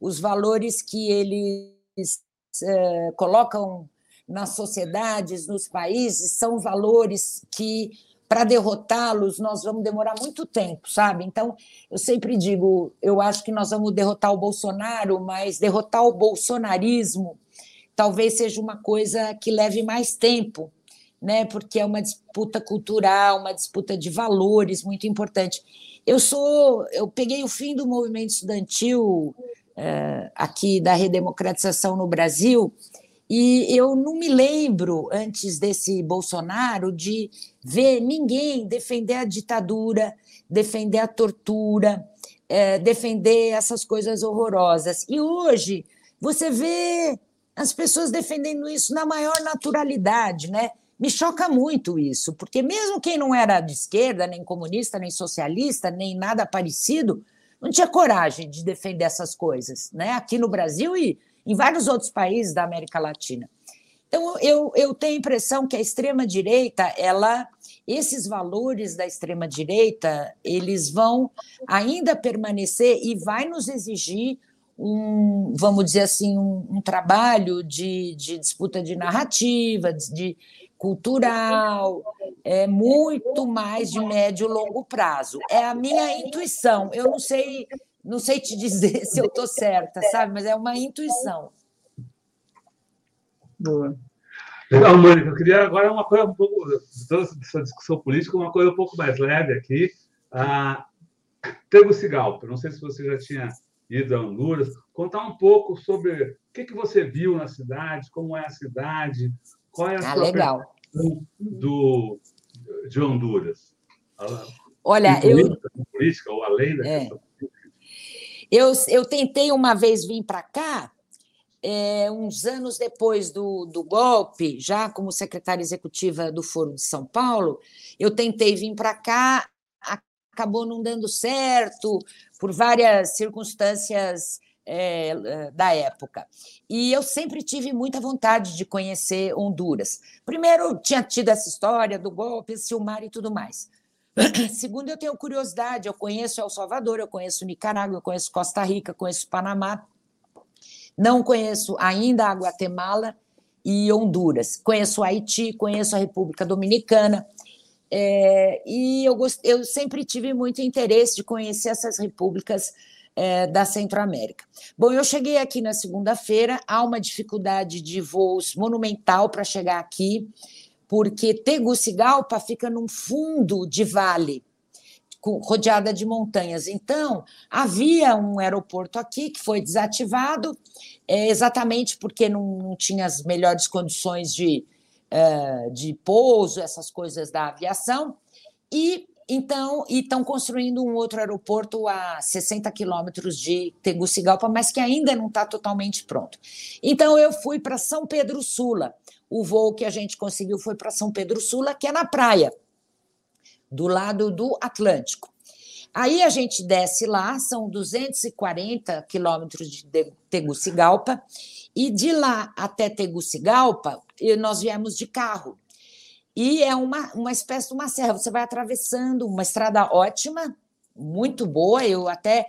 os valores que eles é, colocam nas sociedades, nos países, são valores que para derrotá-los, nós vamos demorar muito tempo, sabe? Então, eu sempre digo, eu acho que nós vamos derrotar o Bolsonaro, mas derrotar o bolsonarismo talvez seja uma coisa que leve mais tempo, né? Porque é uma disputa cultural, uma disputa de valores muito importante. Eu sou, eu peguei o fim do movimento estudantil é, aqui da redemocratização no Brasil e eu não me lembro, antes desse Bolsonaro, de ver ninguém defender a ditadura, defender a tortura, é, defender essas coisas horrorosas. E hoje você vê as pessoas defendendo isso na maior naturalidade, né? Me choca muito isso, porque mesmo quem não era de esquerda, nem comunista, nem socialista, nem nada parecido, não tinha coragem de defender essas coisas, né? Aqui no Brasil e em vários outros países da América Latina. Então, eu, eu tenho a impressão que a extrema-direita, ela, esses valores da extrema-direita, eles vão ainda permanecer e vai nos exigir um, vamos dizer assim, um, um trabalho de, de, disputa de narrativa, de, de cultural, é muito mais de médio e longo prazo. É a minha intuição. Eu não sei não sei te dizer se eu estou certa, sabe? Mas é uma intuição. Boa. Legal, Mônica. Eu queria agora uma coisa um pouco, toda essa discussão política, uma coisa um pouco mais leve aqui. Ah, Tegucigalpa, não sei se você já tinha ido a Honduras, contar um pouco sobre o que, que você viu na cidade, como é a cidade, qual é a ah, sua legal. do de Honduras. Olha, eu política ou além da é. questão eu, eu tentei uma vez vir para cá, é, uns anos depois do, do golpe, já como secretária executiva do Foro de São Paulo, eu tentei vir para cá, acabou não dando certo, por várias circunstâncias é, da época. E eu sempre tive muita vontade de conhecer Honduras. Primeiro, tinha tido essa história do golpe, Silmar e tudo mais. Segundo, eu tenho curiosidade, eu conheço El Salvador, eu conheço Nicarágua, eu conheço Costa Rica, conheço Panamá, não conheço ainda a Guatemala e Honduras. Conheço Haiti, conheço a República Dominicana. É, e eu, gost... eu sempre tive muito interesse de conhecer essas repúblicas é, da Centro-América. Bom, eu cheguei aqui na segunda-feira, há uma dificuldade de voos monumental para chegar aqui porque Tegucigalpa fica num fundo de vale, rodeada de montanhas. Então, havia um aeroporto aqui que foi desativado, é, exatamente porque não, tinha as melhores condições de, é, de pouso, essas coisas da aviação, e então estão construindo um outro aeroporto a 60 quilômetros de Tegucigalpa, mas que ainda não está totalmente pronto. Então, eu fui para São Pedro Sula, o voo que a gente conseguiu foi para São Pedro Sula, que é na praia, do lado do Atlântico. Aí a gente desce lá, são 240 quilômetros de Tegucigalpa, e de lá até Tegucigalpa, nós viemos de carro. E é uma, uma espécie de uma serra, você vai atravessando uma estrada ótima, muito boa. Eu até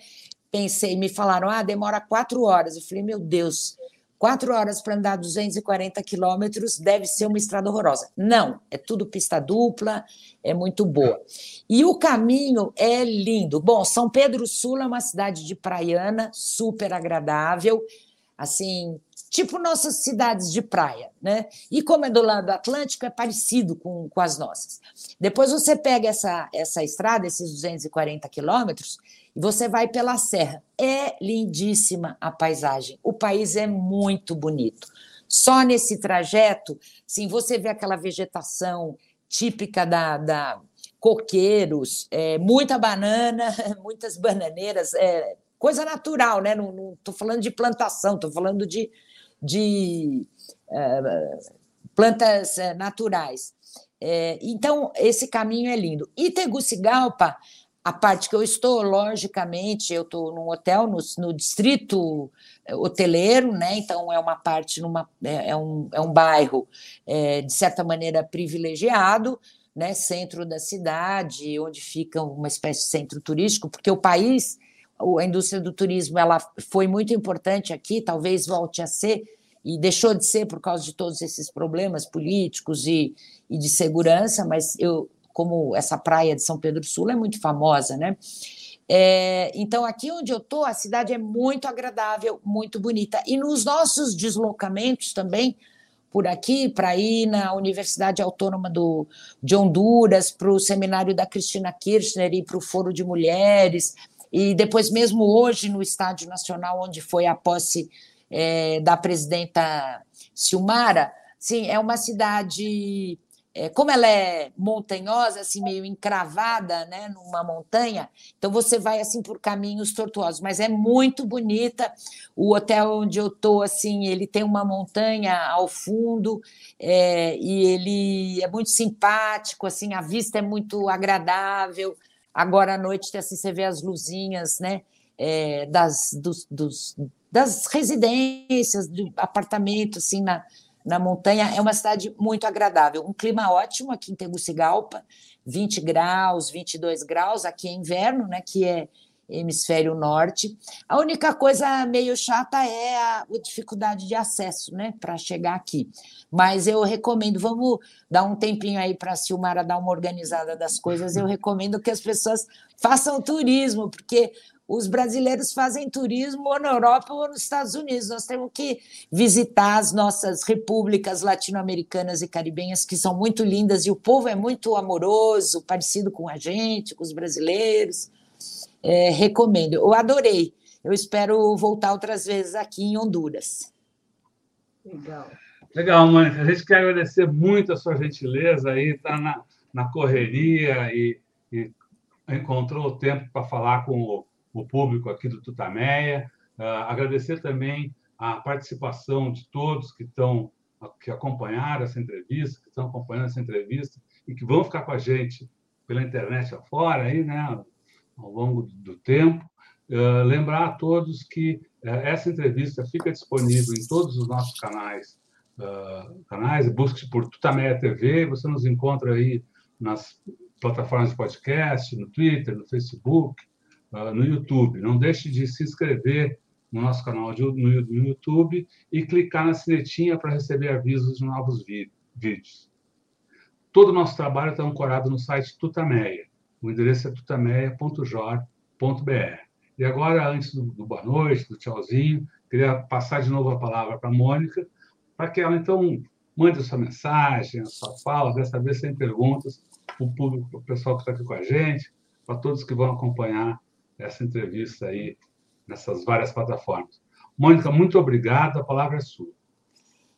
pensei, me falaram, ah, demora quatro horas. Eu falei, meu Deus, Quatro horas para andar 240 quilômetros deve ser uma estrada horrorosa. Não, é tudo pista dupla, é muito boa. E o caminho é lindo. Bom, São Pedro Sul é uma cidade de praiana, super agradável, assim, tipo nossas cidades de praia, né? E como é do lado Atlântico, é parecido com, com as nossas. Depois você pega essa, essa estrada, esses 240 quilômetros, e você vai pela serra. É lindíssima a paisagem. O país é muito bonito. Só nesse trajeto, sim, você vê aquela vegetação típica da, da coqueiros, é, muita banana, muitas bananeiras, é, coisa natural, né? Não estou falando de plantação, estou falando de, de é, plantas é, naturais. É, então, esse caminho é lindo. E Tegucigalpa a parte que eu estou, logicamente, eu estou num hotel no, no, distrito eh, hoteleiro, né? Então é uma parte numa é, é um, é um bairro é, de certa maneira privilegiado, né? Centro da cidade, onde fica uma espécie de centro turístico, porque o país, a indústria do turismo, ela foi muito importante aqui, talvez volte a ser e deixou de ser por causa de todos esses problemas políticos e, e de segurança, mas eu como essa praia de São Pedro Sul é muito famosa, né? É, então, aqui onde eu estou, a cidade é muito agradável, muito bonita. E nos nossos deslocamentos também, por aqui, para ir na Universidade Autônoma do, de Honduras, para o seminário da Cristina Kirchner e para o Foro de Mulheres, e depois, mesmo hoje, no Estádio Nacional, onde foi a posse é, da presidenta Silmara, sim, é uma cidade é, como ela é montanhosa, assim meio encravada, né, numa montanha, então você vai assim por caminhos tortuosos, mas é muito bonita. O hotel onde eu tô, assim, ele tem uma montanha ao fundo é, e ele é muito simpático, assim, a vista é muito agradável. Agora à noite, assim, você vê as luzinhas, né, é, das, dos, dos, das residências, do apartamento, assim, na na montanha. É uma cidade muito agradável. Um clima ótimo aqui em Tegucigalpa, 20 graus, 22 graus. Aqui é inverno, né, que é hemisfério norte. A única coisa meio chata é a, a dificuldade de acesso, né, para chegar aqui. Mas eu recomendo, vamos dar um tempinho aí para a Silmara dar uma organizada das coisas. Eu recomendo que as pessoas façam turismo, porque os brasileiros fazem turismo ou na Europa ou nos Estados Unidos. Nós temos que visitar as nossas repúblicas latino-americanas e caribenhas, que são muito lindas, e o povo é muito amoroso, parecido com a gente, com os brasileiros. É, recomendo. Eu adorei. Eu espero voltar outras vezes aqui em Honduras. Legal. Legal, Mônica. A gente quer agradecer muito a sua gentileza aí, está na, na correria e, e encontrou o tempo para falar com o o público aqui do Tutameia. Uh, agradecer também a participação de todos que estão que acompanharam essa entrevista, que estão acompanhando essa entrevista e que vão ficar com a gente pela internet afora aí, né, ao longo do tempo. Uh, lembrar a todos que uh, essa entrevista fica disponível em todos os nossos canais, uh, canais, busque por Tutameia TV, você nos encontra aí nas plataformas de podcast, no Twitter, no Facebook, no YouTube. Não deixe de se inscrever no nosso canal de, no, no YouTube e clicar na sinetinha para receber avisos de novos vídeos. Todo o nosso trabalho está ancorado no site Tutameia. O endereço é tutameia.jor.br. E agora, antes do, do boa noite, do tchauzinho, queria passar de novo a palavra para a Mônica, para que ela, então, mande a sua mensagem, a sua fala, dessa vez sem perguntas, para o público, para o pessoal que está aqui com a gente, para todos que vão acompanhar essa entrevista aí nessas várias plataformas. Mônica, muito obrigado, a palavra é sua.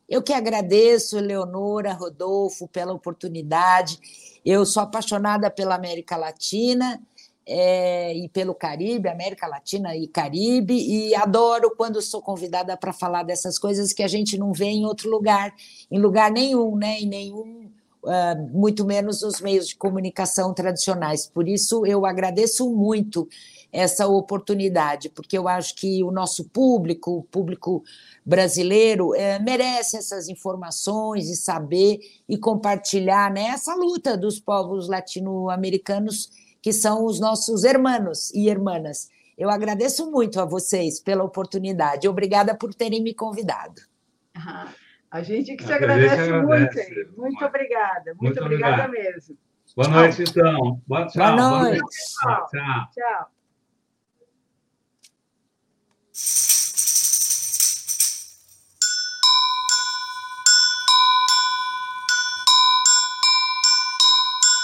Eu que agradeço, Leonora, Rodolfo, pela oportunidade. Eu sou apaixonada pela América Latina é, e pelo Caribe, América Latina e Caribe, e adoro quando sou convidada para falar dessas coisas que a gente não vê em outro lugar, em lugar nenhum, né? em nenhum Uh, muito menos nos meios de comunicação tradicionais. Por isso, eu agradeço muito essa oportunidade, porque eu acho que o nosso público, o público brasileiro, é, merece essas informações e saber e compartilhar né, essa luta dos povos latino-americanos, que são os nossos irmãos e irmãs. Eu agradeço muito a vocês pela oportunidade. Obrigada por terem me convidado. a gente que te agradece, agradece, muito. Muito obrigada. Muito, muito obrigada mesmo. Boa noite, então. Boa, tchau. Boa noite. Boa noite. Tchau. tchau. tchau. you